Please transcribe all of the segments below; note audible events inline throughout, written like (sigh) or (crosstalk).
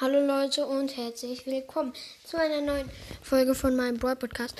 Hallo Leute und herzlich willkommen zu einer neuen Folge von meinem Broad Podcast.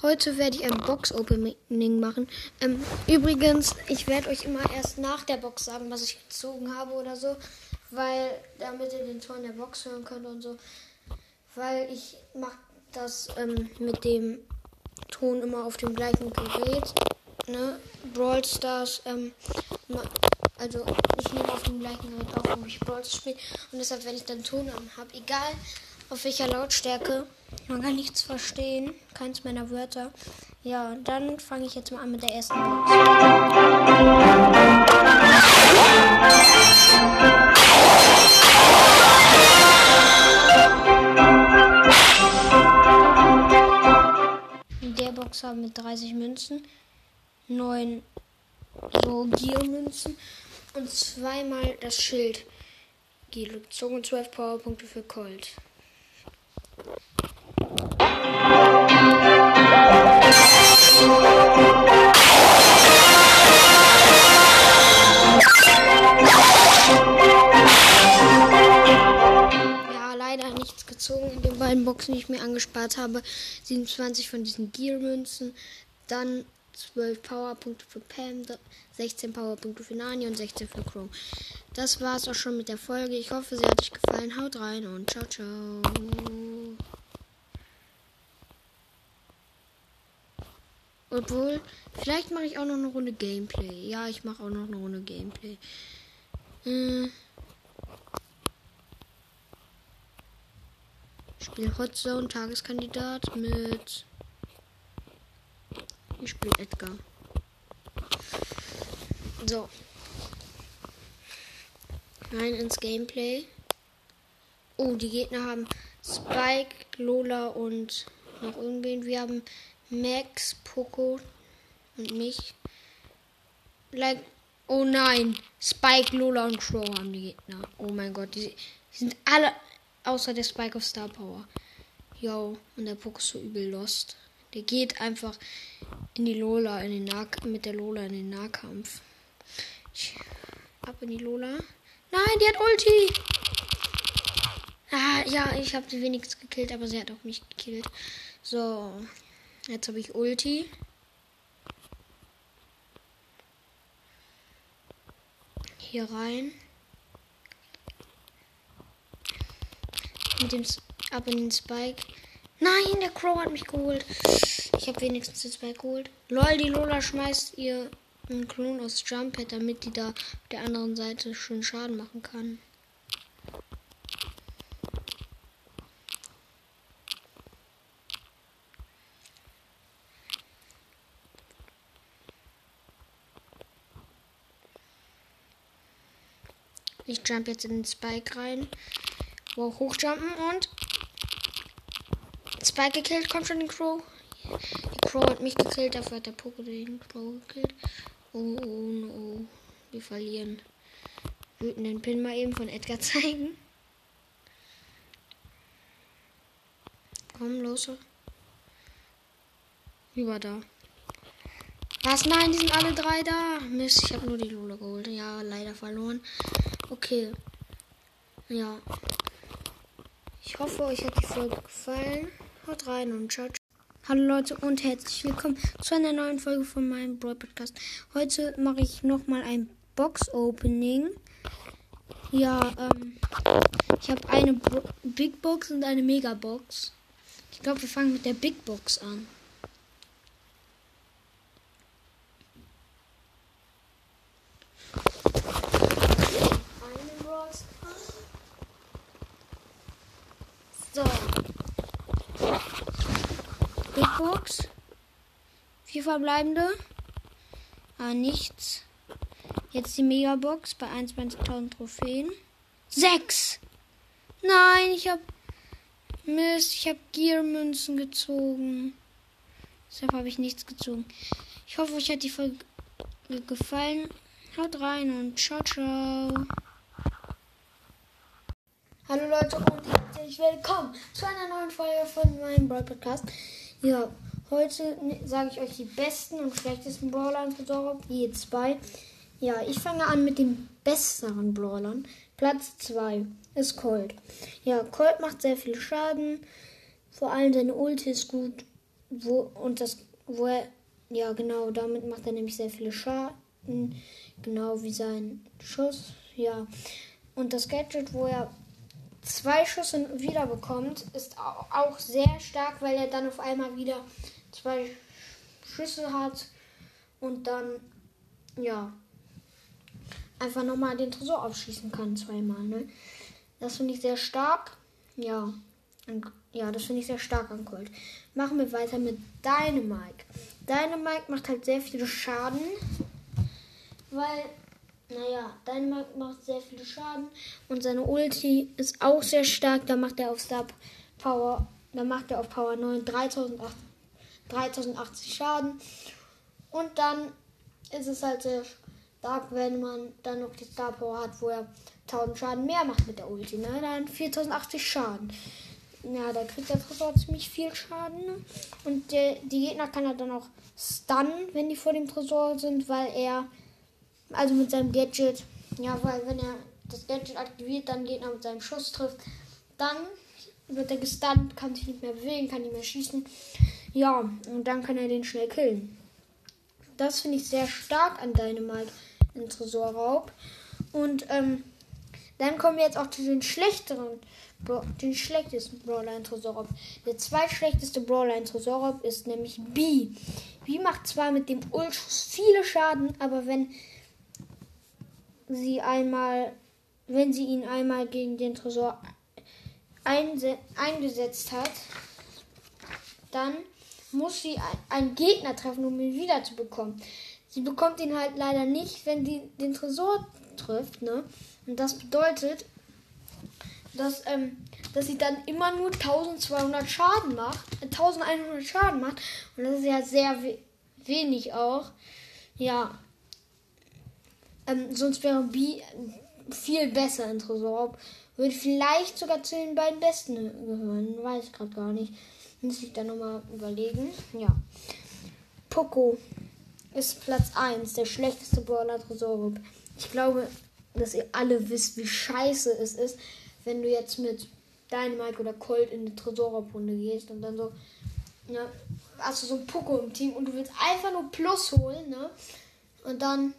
Heute werde ich ein Box Opening machen. Ähm, übrigens, ich werde euch immer erst nach der Box sagen, was ich gezogen habe oder so, weil damit ihr den Ton der Box hören könnt und so. Weil ich mache das ähm, mit dem Ton immer auf dem gleichen Gerät. Ne? Brawl Stars ähm, also ich nehme auf dem gleichen Gerät auf, wo ich Brawl spiele. Und deshalb, wenn ich dann Ton habe, egal auf welcher Lautstärke, man kann nichts verstehen, keins meiner Wörter. Ja, dann fange ich jetzt mal an mit der ersten Box. In der Box haben wir 30 Münzen, 9 so Gear-Münzen und zweimal das Schild gezogen und 12 Powerpunkte für Colt. Ja, leider nichts gezogen in den beiden Boxen, die ich mir angespart habe. 27 von diesen Gear-Münzen, dann 12 Powerpunkte für Pam, 16 Powerpunkte für Nani und 16 für Crow. Das war's auch schon mit der Folge. Ich hoffe, sie hat euch gefallen. Haut rein und ciao, ciao. Obwohl, vielleicht mache ich auch noch eine Runde Gameplay. Ja, ich mache auch noch eine Runde Gameplay. Hm. Spiel Hot Zone Tageskandidat mit ich spiele Edgar. So. Rein ins Gameplay. Oh, die Gegner haben Spike, Lola und noch irgendwen. Wir haben Max, Poco und mich. Like, oh nein. Spike, Lola und Crow haben die Gegner. Oh mein Gott, die, die sind alle außer der Spike of Star Power. Yo, und der Poco ist so übel lost. Der geht einfach in die Lola, in den nah mit der Lola in den Nahkampf. Ab in die Lola. Nein, die hat Ulti. Ah, ja, ich habe sie wenigstens gekillt, aber sie hat auch mich gekillt. So, jetzt habe ich Ulti. Hier rein. Mit dem ab in den Spike. Nein, der Crow hat mich geholt. Ich habe wenigstens den Spike geholt. Lol, die Lola schmeißt ihr einen Klon aus Jumppad, damit die da auf der anderen Seite schön Schaden machen kann. Ich jump jetzt in den Spike rein. Wow, hochjumpen und Spike gekillt. Kommt schon den Crow. Die Crow hat mich gekillt. Dafür hat der Poco den Crow gekillt. Oh, oh, no. Wir verlieren. Wütenden Pin mal eben von Edgar (laughs) zeigen. Komm, los. Über da. Was? Nein, die sind alle drei da. Mist, ich habe nur die Lola geholt. Ja, leider verloren. Okay. Ja. Ich hoffe, euch hat die Folge gefallen. Haut rein und ciao. Hallo Leute und herzlich willkommen zu einer neuen Folge von meinem Brawl Podcast. Heute mache ich nochmal ein Box Opening. Ja, ähm, ich habe eine Bo Big Box und eine Mega Box. Ich glaube, wir fangen mit der Big Box an. So. Box. Vier verbleibende. Ah, nichts. Jetzt die Megabox bei 21.000 Trophäen. Sechs. Nein, ich hab. Mist, ich hab Gear-Münzen gezogen. Deshalb habe ich nichts gezogen. Ich hoffe, euch hat die Folge gefallen. Haut rein und ciao, ciao. Hallo Leute und herzlich willkommen zu einer neuen Folge von meinem Brawl Podcast. Ja, heute sage ich euch die besten und schlechtesten Brawler für Sorrow, je zwei. Ja, ich fange an mit den besseren Brawlern. Platz 2 ist Colt. Ja, Colt macht sehr viel Schaden. Vor allem seine Ulti ist gut. Wo, und das, wo er, ja genau, damit macht er nämlich sehr viele Schaden. Genau wie sein Schuss. Ja. Und das Gadget, wo er zwei Schüsse wieder bekommt, ist auch sehr stark, weil er dann auf einmal wieder zwei Schüsse hat und dann, ja, einfach nochmal den Tresor aufschießen kann, zweimal, ne? Das finde ich sehr stark. Ja. Ja, das finde ich sehr stark an Colt. Machen wir weiter mit Dynamite. Dynamite macht halt sehr viel Schaden. Weil, naja, Dynamite macht sehr viel Schaden. Und seine Ulti ist auch sehr stark. Da macht er auf Star Power, da macht er auf Power 9 3080 Schaden. Und dann ist es halt sehr stark, wenn man dann noch die Star Power hat, wo er 1000 Schaden mehr macht mit der Ulti. Ne? Dann 4080 Schaden. Ja, da kriegt der Tresor ziemlich viel Schaden. Und der, die Gegner kann er dann auch stunnen, wenn die vor dem Tresor sind, weil er, also mit seinem Gadget, ja, weil wenn er das Gadget aktiviert, dann Gegner mit seinem Schuss trifft, dann wird er gestunt, kann sich nicht mehr bewegen, kann nicht mehr schießen. Ja, und dann kann er den schnell killen. Das finde ich sehr stark an Dynamite in Tresorraub. Und ähm, dann kommen wir jetzt auch zu den schlechteren, den schlechtesten Brawler in Tresorraub. Der zweitschlechteste Brawler in Tresorraub ist nämlich B. B macht zwar mit dem Ultschuss viele Schaden, aber wenn sie einmal, wenn sie ihn einmal gegen den Tresor eingesetzt hat, dann muss sie einen Gegner treffen, um ihn wiederzubekommen. Sie bekommt ihn halt leider nicht, wenn sie den Tresor trifft, ne? Und das bedeutet, dass, ähm, dass sie dann immer nur 1200 Schaden macht, äh, 1100 Schaden macht. Und das ist ja sehr we wenig auch. Ja. Ähm, sonst wäre B viel besser in Tresor. Würde vielleicht sogar zu den beiden Besten gehören. Weiß ich gerade gar nicht. Muss ich dann nochmal überlegen. Ja. Poco ist Platz 1, der schlechteste Brawler Tresor. Ich glaube, dass ihr alle wisst, wie scheiße es ist, wenn du jetzt mit Dynamite oder Colt in die Tresorrunde gehst und dann so, ja, hast du so ein Poco im Team und du willst einfach nur Plus holen, ne? Und dann,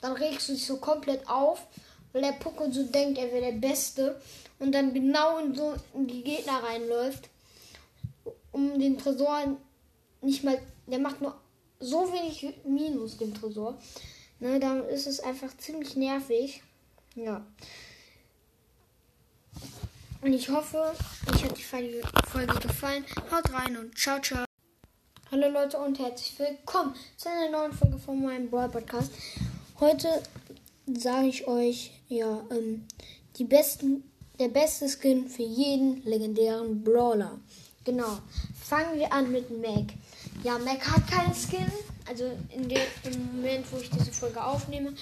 dann regst du dich so komplett auf, weil der Poco so denkt, er wäre der Beste und dann genau in so in die Gegner reinläuft, um den Tresor nicht mal, der macht nur so wenig Minus dem Tresor. Ne, dann ist es einfach ziemlich nervig. Ja. Und ich hoffe, euch hat die Folge gefallen. Haut rein und ciao, ciao. Hallo Leute und herzlich willkommen zu einer neuen Folge von meinem Brawl Podcast. Heute sage ich euch, ja, ähm, die besten, der beste Skin für jeden legendären Brawler. Genau. Fangen wir an mit Mac. Ja, Mac hat keinen Skin, also in dem im Moment, wo ich diese Folge aufnehme.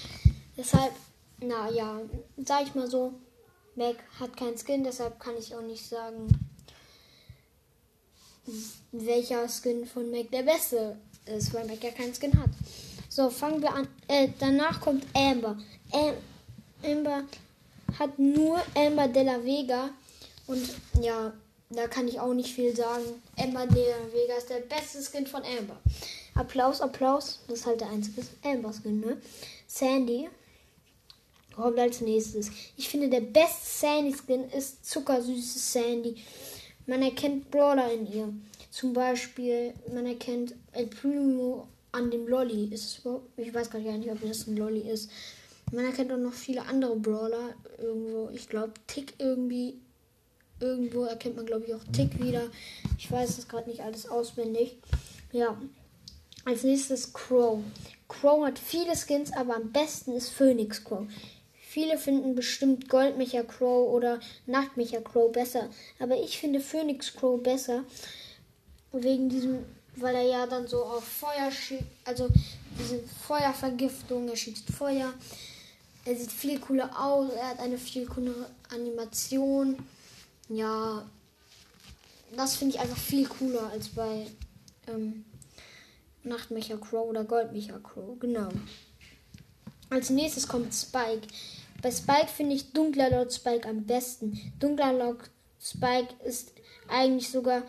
Deshalb, naja, sag ich mal so, Mac hat keinen Skin, deshalb kann ich auch nicht sagen, welcher Skin von Mac der beste ist, weil Mac ja keinen Skin hat. So, fangen wir an. Äh, danach kommt Amber. Am Amber hat nur Amber de la Vega. Und ja, da kann ich auch nicht viel sagen. Amber de la Vega ist der beste Skin von Amber. Applaus, Applaus. Das ist halt der einzige Amber-Skin, ne? Sandy kommt als nächstes. Ich finde, der beste Sandy-Skin ist zuckersüße Sandy. Man erkennt Brawler in ihr. Zum Beispiel, man erkennt El Primo an dem Lolly. Ist es, ich weiß gar nicht, ob das ein Lolly ist. Man erkennt auch noch viele andere Brawler irgendwo. Ich glaube, Tick irgendwie. Irgendwo erkennt man, glaube ich, auch Tick wieder. Ich weiß das gerade nicht alles auswendig. Ja, als nächstes Crow. Crow hat viele Skins, aber am besten ist Phoenix Crow. Viele finden bestimmt Goldmecher Crow oder Nachtmecher Crow besser. Aber ich finde Phoenix Crow besser. Wegen diesem, weil er ja dann so auf Feuer schießt. Also diese Feuervergiftung, er schießt Feuer. Er sieht viel cooler aus. Er hat eine viel coolere Animation. Ja, das finde ich einfach viel cooler als bei ähm, Nachtmecher Crow oder Goldmecher Crow. Genau. Als nächstes kommt Spike. Bei Spike finde ich Dunkler Lord Spike am besten. Dunkler Lord Spike ist eigentlich sogar,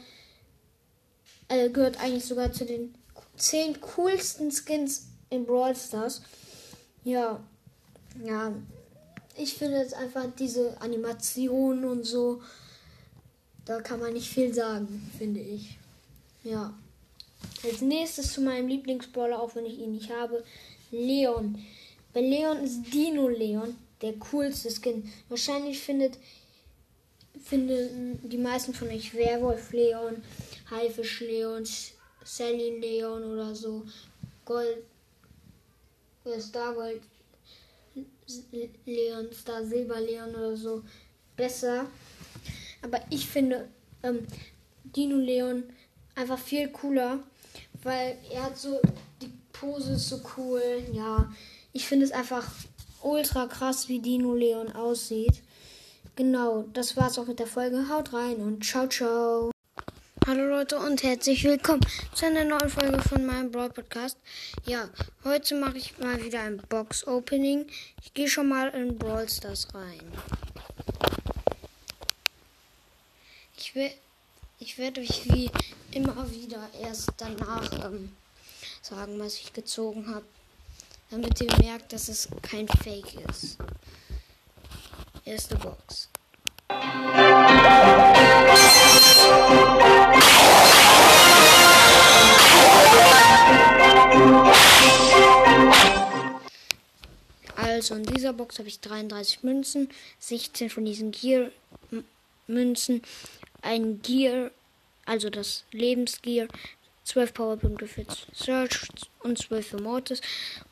äh, gehört eigentlich sogar zu den zehn coolsten Skins in Brawl Stars. Ja, ja, ich finde jetzt einfach diese Animationen und so, da kann man nicht viel sagen, finde ich. Ja. Als nächstes zu meinem Lieblingsbrawler, auch wenn ich ihn nicht habe, Leon. Bei Leon ist Dino Leon der coolste Skin. Wahrscheinlich findet finden die meisten von euch Werwolf Leon, Haifisch Leon, Sally Leon oder so. Gold, Star Gold Leon, Star Silber Leon oder so besser. Aber ich finde ähm, Dino Leon einfach viel cooler, weil er hat so die Pose ist so cool. Ja, ich finde es einfach ultra krass, wie Dino Leon aussieht. Genau, das war's auch mit der Folge. Haut rein und ciao, ciao. Hallo Leute und herzlich willkommen zu einer neuen Folge von meinem Broad Podcast. Ja, heute mache ich mal wieder ein Box Opening. Ich gehe schon mal in Brawl Stars rein. Ich will, ich werde euch wie immer wieder erst danach ähm, sagen, was ich gezogen habe, damit ihr merkt, dass es kein Fake ist. Erste Box. Also in dieser Box habe ich 33 Münzen, 16 von diesen Gear Münzen, ein Gear, also das Lebensgear, 12 Powerpunkte für Search und 12 für Mortis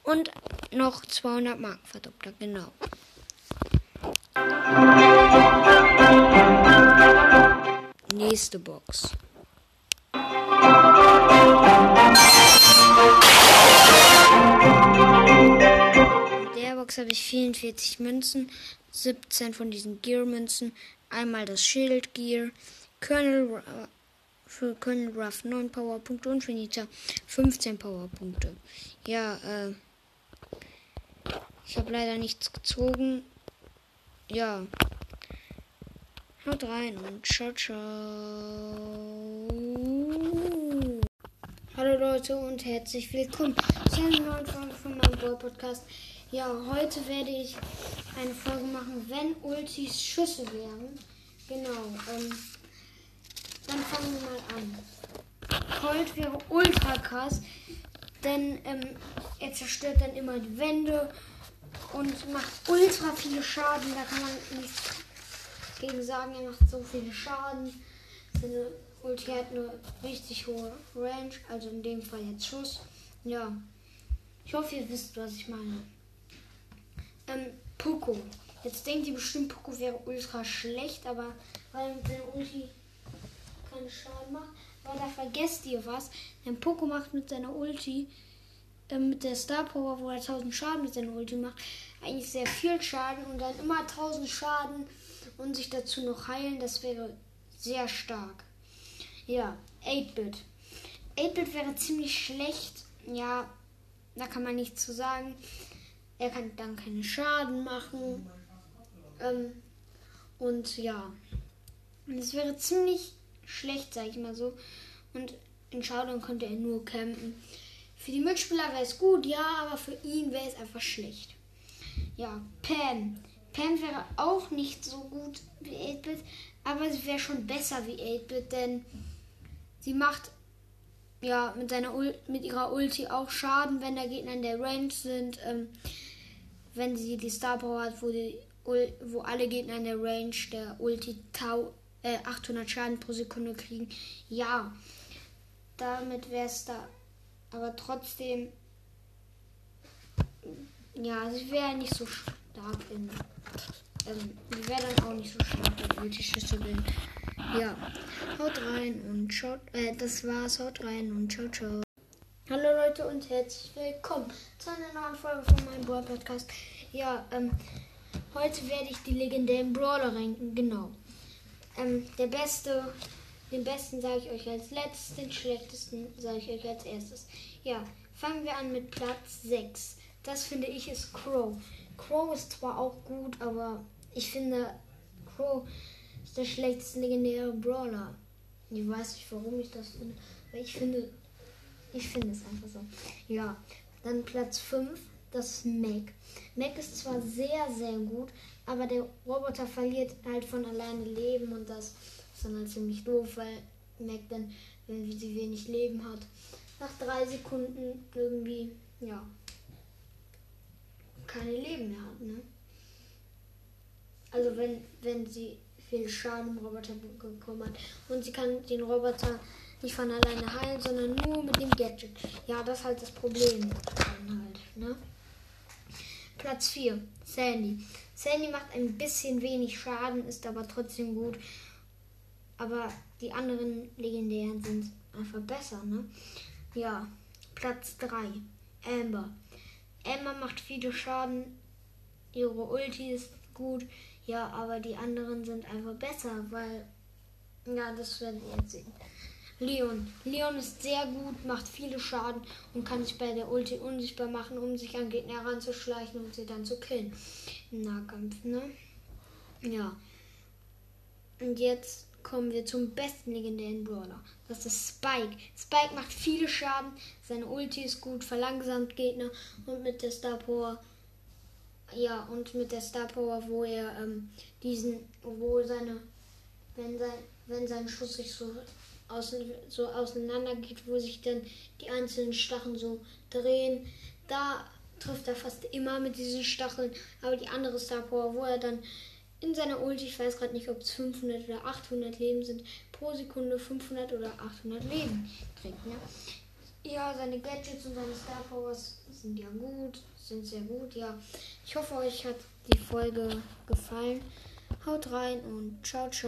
und noch 200 Markenverdoppler, genau. Nächste Box. In der Box habe ich 44 Münzen, 17 von diesen Gear-Münzen, einmal das Shield Gear, Colonel für Colonel Ruff 9 Powerpunkte und für Nita 15 Powerpunkte. Ja, äh, ich habe leider nichts gezogen. Ja. Haut rein und ciao, ciao. Hallo Leute und herzlich willkommen zu einer neuen Folge von meinem Boy Podcast. Ja, heute werde ich eine Folge machen, wenn Ultis Schüsse wären. Genau, ähm, dann fangen wir mal an. Colt wäre ultra krass, denn ähm, er zerstört dann immer die Wände und macht ultra viel Schaden. Da kann man nichts gegen sagen. Er macht so viel Schaden. Seine Ulti hat eine richtig hohe Range, also in dem Fall jetzt Schuss. Ja, ich hoffe, ihr wisst, was ich meine. Ähm, Poco. Jetzt denkt ihr bestimmt, Poco wäre ultra schlecht, aber weil mit seiner Ulti keine Schaden macht. Aber da vergesst ihr was. Denn Poco macht mit seiner Ulti mit der Star Power, wo er 1000 Schaden mit seiner Ulti macht, eigentlich sehr viel Schaden und dann immer 1000 Schaden und sich dazu noch heilen, das wäre sehr stark. Ja, 8-Bit. 8-Bit wäre ziemlich schlecht. Ja, da kann man nichts zu sagen. Er kann dann keinen Schaden machen. Ähm, und ja, es wäre ziemlich schlecht, sag ich mal so. Und in Showdown könnte er nur campen. Für die Mitspieler wäre es gut, ja, aber für ihn wäre es einfach schlecht. Ja, Pam. Pam wäre auch nicht so gut wie 8-Bit, aber sie wäre schon besser wie 8-Bit, denn sie macht ja mit, seiner mit ihrer Ulti auch Schaden, wenn der Gegner in der Range sind. Ähm, wenn sie die Star Power hat, wo, die, wo alle Gegner in der Range der Ulti tau, äh, 800 Schaden pro Sekunde kriegen. Ja, damit wäre es da aber trotzdem, ja, sie wäre nicht so stark in. Ähm, sie wäre dann auch nicht so stark, Schüsse bin. Ja, haut rein und schaut. Äh, das war's. Haut rein und ciao, ciao. Hallo Leute und herzlich willkommen zu einer neuen Folge von meinem Brawl Podcast. Ja, ähm, heute werde ich die legendären Brawler ranken. Genau. Ähm, der beste den besten sage ich euch als letztes, den schlechtesten sage ich euch als erstes. Ja, fangen wir an mit Platz 6. Das finde ich ist Crow. Crow ist zwar auch gut, aber ich finde, Crow ist der schlechteste legendäre Brawler. Ich weiß nicht, warum ich das finde, aber ich finde, ich finde es einfach so. Ja, dann Platz 5, das ist Mac. Mac ist zwar sehr, sehr gut, aber der Roboter verliert halt von alleine Leben und das halt ziemlich doof, weil Mac dann, wenn sie wenig Leben hat, nach drei Sekunden irgendwie, ja, keine Leben mehr hat, ne? Also wenn, wenn sie viel Schaden im Roboter bekommen hat und sie kann den Roboter nicht von alleine heilen, sondern nur mit dem Gadget. Ja, das ist halt das Problem. Halt, ne? Platz 4, Sandy. Sandy macht ein bisschen wenig Schaden, ist aber trotzdem gut. Aber die anderen legendären sind einfach besser, ne? Ja, Platz 3, Amber. Amber macht viele Schaden, ihre Ulti ist gut, ja, aber die anderen sind einfach besser, weil, ja, das werden wir jetzt sehen. Leon. Leon ist sehr gut, macht viele Schaden und kann sich bei der Ulti unsichtbar machen, um sich an Gegner heranzuschleichen und sie dann zu killen. Im Nahkampf, ne? Ja. Und jetzt kommen wir zum besten legendären Brawler. Das ist Spike. Spike macht viele Schaden, seine Ulti ist gut, verlangsamt Gegner und mit der Star Power ja, und mit der Star Power, wo er ähm, diesen, wo seine, wenn sein, wenn sein Schuss sich so außen, so auseinander geht, wo sich dann die einzelnen Stacheln so drehen. Da trifft er fast immer mit diesen Stacheln. Aber die andere Star Power, wo er dann in seiner Ulti, ich weiß gerade nicht, ob es 500 oder 800 Leben sind, pro Sekunde 500 oder 800 Leben kriegt. Ne? Ja, seine Gadgets und seine Star Powers sind ja gut, sind sehr gut, ja. Ich hoffe, euch hat die Folge gefallen. Haut rein und ciao, ciao.